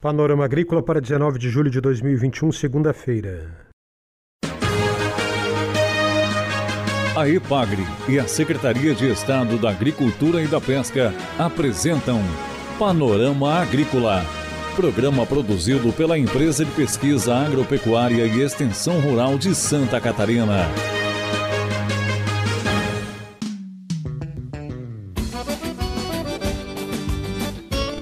Panorama Agrícola para 19 de julho de 2021, segunda-feira. A EPAGRE e a Secretaria de Estado da Agricultura e da Pesca apresentam Panorama Agrícola, programa produzido pela Empresa de Pesquisa Agropecuária e Extensão Rural de Santa Catarina.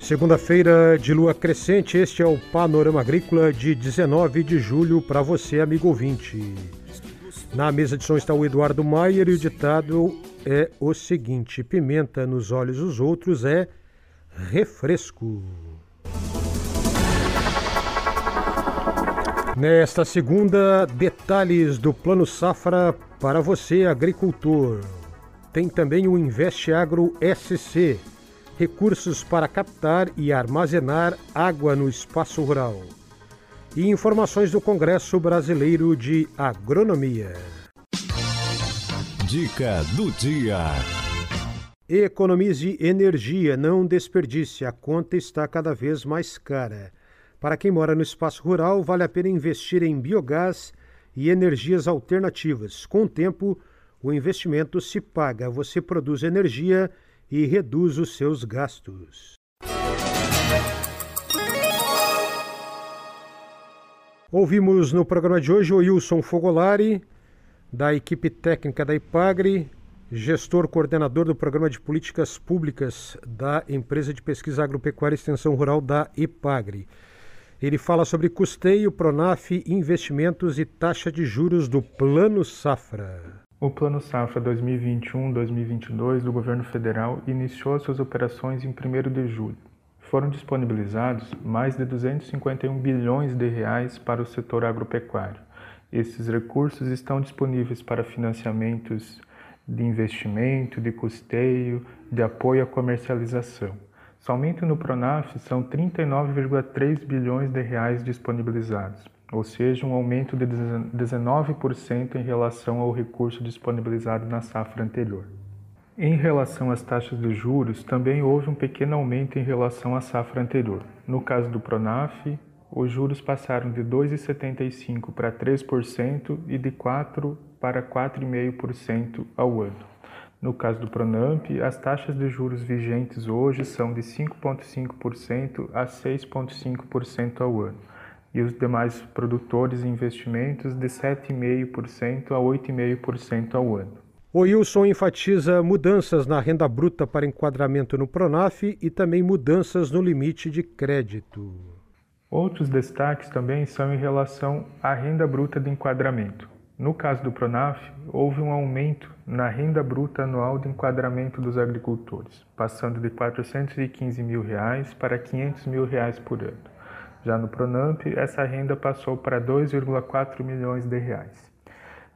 Segunda-feira de lua crescente, este é o Panorama Agrícola de 19 de julho para você, amigo ouvinte. Na mesa de som está o Eduardo Maier e o ditado é o seguinte: pimenta nos olhos dos outros é refresco. Nesta segunda, detalhes do Plano Safra para você, agricultor. Tem também o Investe Agro SC recursos para captar e armazenar água no espaço rural. E informações do Congresso Brasileiro de Agronomia. Dica do dia. Economize energia, não desperdice, a conta está cada vez mais cara. Para quem mora no espaço rural, vale a pena investir em biogás e energias alternativas. Com o tempo, o investimento se paga. Você produz energia e reduz os seus gastos. Ouvimos no programa de hoje o Wilson Fogolari, da equipe técnica da IPAGRE, gestor coordenador do Programa de Políticas Públicas da Empresa de Pesquisa Agropecuária e Extensão Rural da IPAGRE. Ele fala sobre custeio, Pronaf, investimentos e taxa de juros do Plano Safra. O Plano Safra 2021-2022 do governo federal iniciou suas operações em 1 de julho. Foram disponibilizados mais de 251 bilhões de reais para o setor agropecuário. Esses recursos estão disponíveis para financiamentos de investimento, de custeio, de apoio à comercialização. Somente no Pronaf são 39,3 bilhões de reais disponibilizados ou seja, um aumento de 19% em relação ao recurso disponibilizado na safra anterior. Em relação às taxas de juros, também houve um pequeno aumento em relação à safra anterior. No caso do Pronaf, os juros passaram de 2,75% para 3% e de 4% para 4,5% ao ano. No caso do Pronamp, as taxas de juros vigentes hoje são de 5,5% a 6,5% ao ano e os demais produtores e investimentos de 7,5% a 8,5% ao ano. O Wilson enfatiza mudanças na renda bruta para enquadramento no Pronaf e também mudanças no limite de crédito. Outros destaques também são em relação à renda bruta de enquadramento. No caso do Pronaf, houve um aumento na renda bruta anual de enquadramento dos agricultores, passando de 415 mil reais para 500 mil reais por ano. Já no Pronamp, essa renda passou para 2,4 milhões de reais.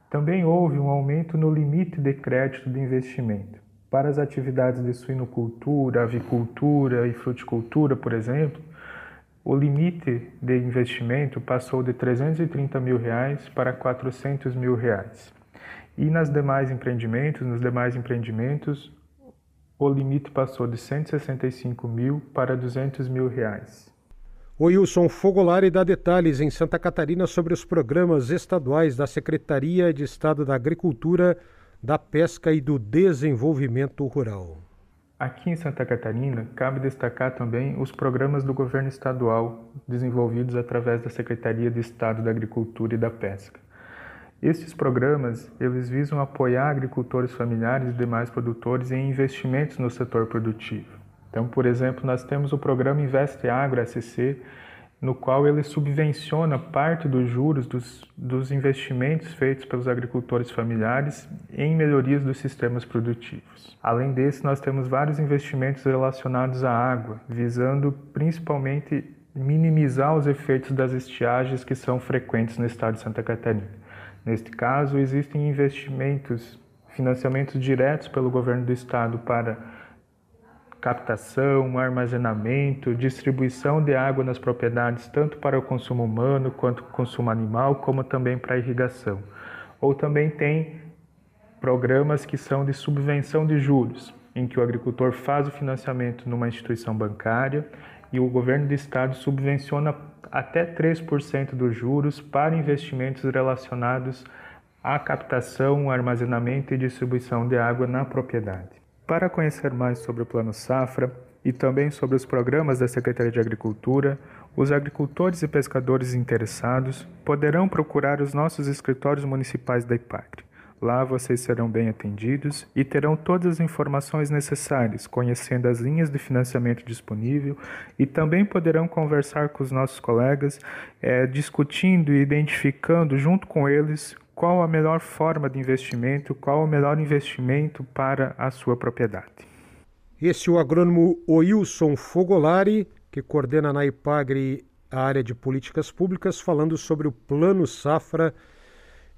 Também houve um aumento no limite de crédito de investimento. Para as atividades de suinocultura, avicultura e fruticultura, por exemplo, o limite de investimento passou de 330 mil reais para 400 mil reais. E nas demais empreendimentos, nos demais empreendimentos, o limite passou de 165 mil para 200 mil reais. O Wilson Fogolari dá detalhes em Santa Catarina sobre os programas estaduais da Secretaria de Estado da Agricultura, da Pesca e do Desenvolvimento Rural. Aqui em Santa Catarina, cabe destacar também os programas do governo estadual desenvolvidos através da Secretaria de Estado da Agricultura e da Pesca. Estes programas, eles visam apoiar agricultores familiares e demais produtores em investimentos no setor produtivo. Então, por exemplo, nós temos o programa Investe Agro SC, no qual ele subvenciona parte dos juros dos, dos investimentos feitos pelos agricultores familiares em melhorias dos sistemas produtivos. Além desse, nós temos vários investimentos relacionados à água, visando principalmente minimizar os efeitos das estiagens que são frequentes no estado de Santa Catarina. Neste caso, existem investimentos, financiamentos diretos pelo governo do estado para captação, armazenamento, distribuição de água nas propriedades, tanto para o consumo humano quanto consumo animal, como também para irrigação. Ou também tem programas que são de subvenção de juros, em que o agricultor faz o financiamento numa instituição bancária e o governo do estado subvenciona até 3% dos juros para investimentos relacionados à captação, armazenamento e distribuição de água na propriedade. Para conhecer mais sobre o Plano Safra e também sobre os programas da Secretaria de Agricultura, os agricultores e pescadores interessados poderão procurar os nossos escritórios municipais da IPACRE. Lá vocês serão bem atendidos e terão todas as informações necessárias, conhecendo as linhas de financiamento disponível e também poderão conversar com os nossos colegas, é, discutindo e identificando junto com eles qual a melhor forma de investimento, qual o melhor investimento para a sua propriedade. Esse é o agrônomo Oilson Fogolari, que coordena na IPAGRE a área de políticas públicas, falando sobre o Plano Safra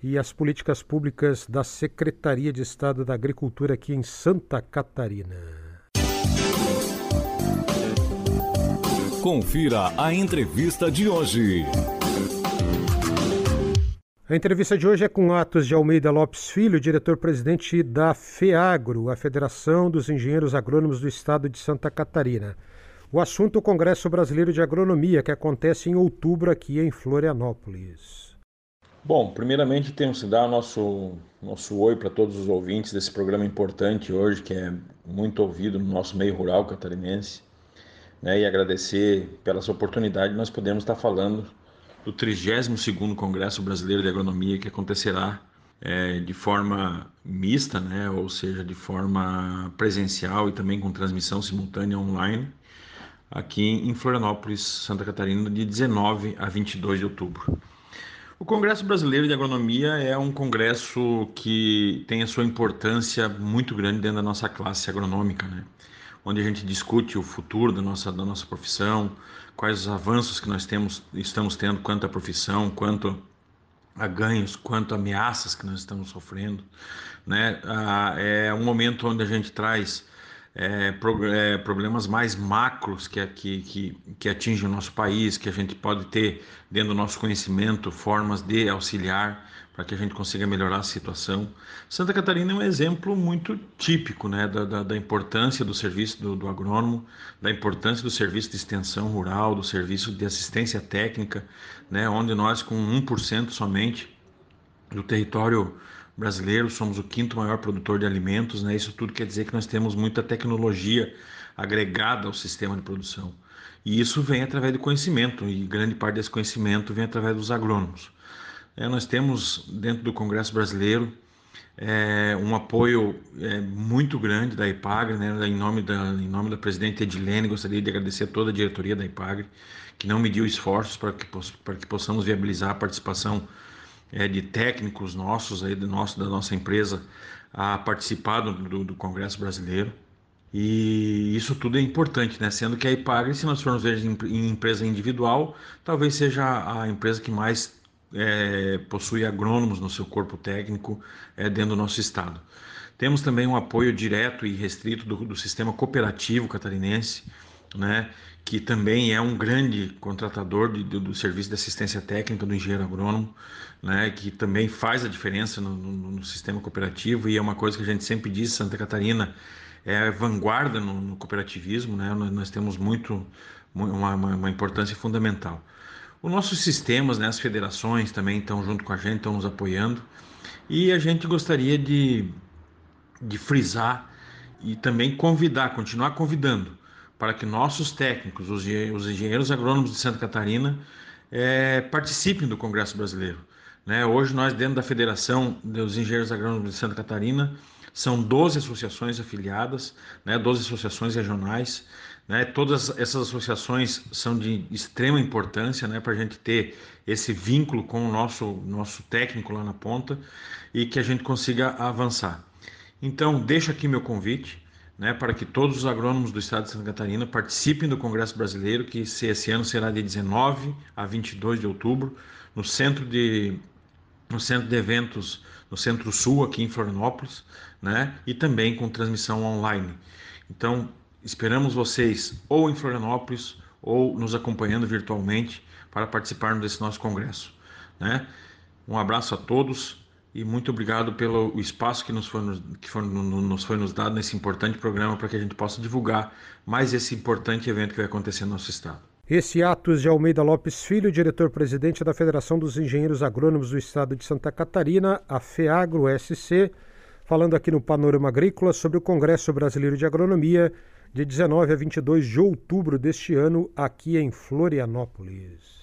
e as políticas públicas da Secretaria de Estado da Agricultura aqui em Santa Catarina. Confira a entrevista de hoje. A entrevista de hoje é com Atos de Almeida Lopes Filho, diretor-presidente da FEAGRO, a Federação dos Engenheiros Agrônomos do Estado de Santa Catarina. O assunto é o Congresso Brasileiro de Agronomia, que acontece em outubro aqui em Florianópolis. Bom, primeiramente temos que dar nosso nosso oi para todos os ouvintes desse programa importante hoje, que é muito ouvido no nosso meio rural catarinense, né? E agradecer pela oportunidade nós podemos estar falando do 32º Congresso Brasileiro de Agronomia que acontecerá é, de forma mista, né? Ou seja, de forma presencial e também com transmissão simultânea online aqui em Florianópolis, Santa Catarina, de 19 a 22 de outubro. O Congresso Brasileiro de Agronomia é um congresso que tem a sua importância muito grande dentro da nossa classe agronômica, né? Onde a gente discute o futuro da nossa, da nossa profissão, quais os avanços que nós temos, estamos tendo quanto à profissão, quanto a ganhos, quanto a ameaças que nós estamos sofrendo. Né? Ah, é um momento onde a gente traz é, pro, é, problemas mais macros que, que, que, que atingem o nosso país, que a gente pode ter dentro do nosso conhecimento, formas de auxiliar para que a gente consiga melhorar a situação. Santa Catarina é um exemplo muito típico né, da, da, da importância do serviço do, do, agrônomo, da importância do serviço de extensão rural, do serviço de assistência técnica, né, onde nós, com 1% somente do território brasileiro, somos o quinto maior produtor de alimentos, né? Isso tudo quer dizer que nós temos muita tecnologia agregada ao sistema de produção. E isso vem através do conhecimento, e grande parte desse conhecimento vem através dos agrônomos. É, nós temos dentro do Congresso Brasileiro é, um apoio é, muito grande da IPAGRE, né? em, nome da, em nome da presidente Edilene, gostaria de agradecer a toda a diretoria da IPAGRE, que não mediu esforços para que, para que possamos viabilizar a participação é, de técnicos nossos aí do nosso, da nossa empresa a participar do, do, Congresso Brasileiro. E isso tudo é importante, né? Sendo que a IPAGRE, se nós formos ver em, empresa individual, talvez seja a empresa que mais é, possui agrônomos no seu corpo técnico é, dentro do nosso estado. Temos também um apoio direto e restrito do, do sistema cooperativo catarinense, né? Que também é um grande contratador de, do, do, serviço de assistência técnica do engenheiro agrônomo, né, que também faz a diferença no, no, no, sistema cooperativo e é uma coisa que a gente sempre diz, Santa Catarina é vanguarda no, no cooperativismo, né, nós, nós temos muito uma, uma, uma, importância fundamental. Os nossos sistemas, né, as federações também estão junto com a gente, estão nos apoiando e a gente gostaria de, de frisar e também convidar, continuar convidando para que nossos técnicos, os, engenheiros agrônomos de Santa Catarina, é, participem do Congresso Brasileiro. Né? Hoje, nós, dentro da Federação dos Engenheiros Agrônomos de Santa Catarina, são 12 associações afiliadas, né? 12 associações regionais. Né? Todas essas associações são de extrema importância né? para a gente ter esse vínculo com o nosso, nosso técnico lá na ponta e que a gente consiga avançar. Então, deixo aqui meu convite né, para que todos os agrônomos do estado de Santa Catarina participem do Congresso Brasileiro, que esse ano será de 19 a 22 de outubro, no centro de, no centro de eventos, no Centro Sul, aqui em Florianópolis, né, e também com transmissão online. Então, esperamos vocês ou em Florianópolis ou nos acompanhando virtualmente para participarmos desse nosso congresso. Né? Um abraço a todos e muito obrigado pelo espaço que nos foi, que foi, nos foi nos dado nesse importante programa para que a gente possa divulgar mais esse importante evento que vai acontecer no nosso estado. Esse Atos de Almeida Lopes Filho, diretor-presidente da Federação dos Engenheiros Agrônomos do Estado de Santa Catarina, a FEAGRO-SC, falando aqui no Panorama Agrícola sobre o Congresso Brasileiro de Agronomia, de 19 a 22 de outubro deste ano, aqui em Florianópolis.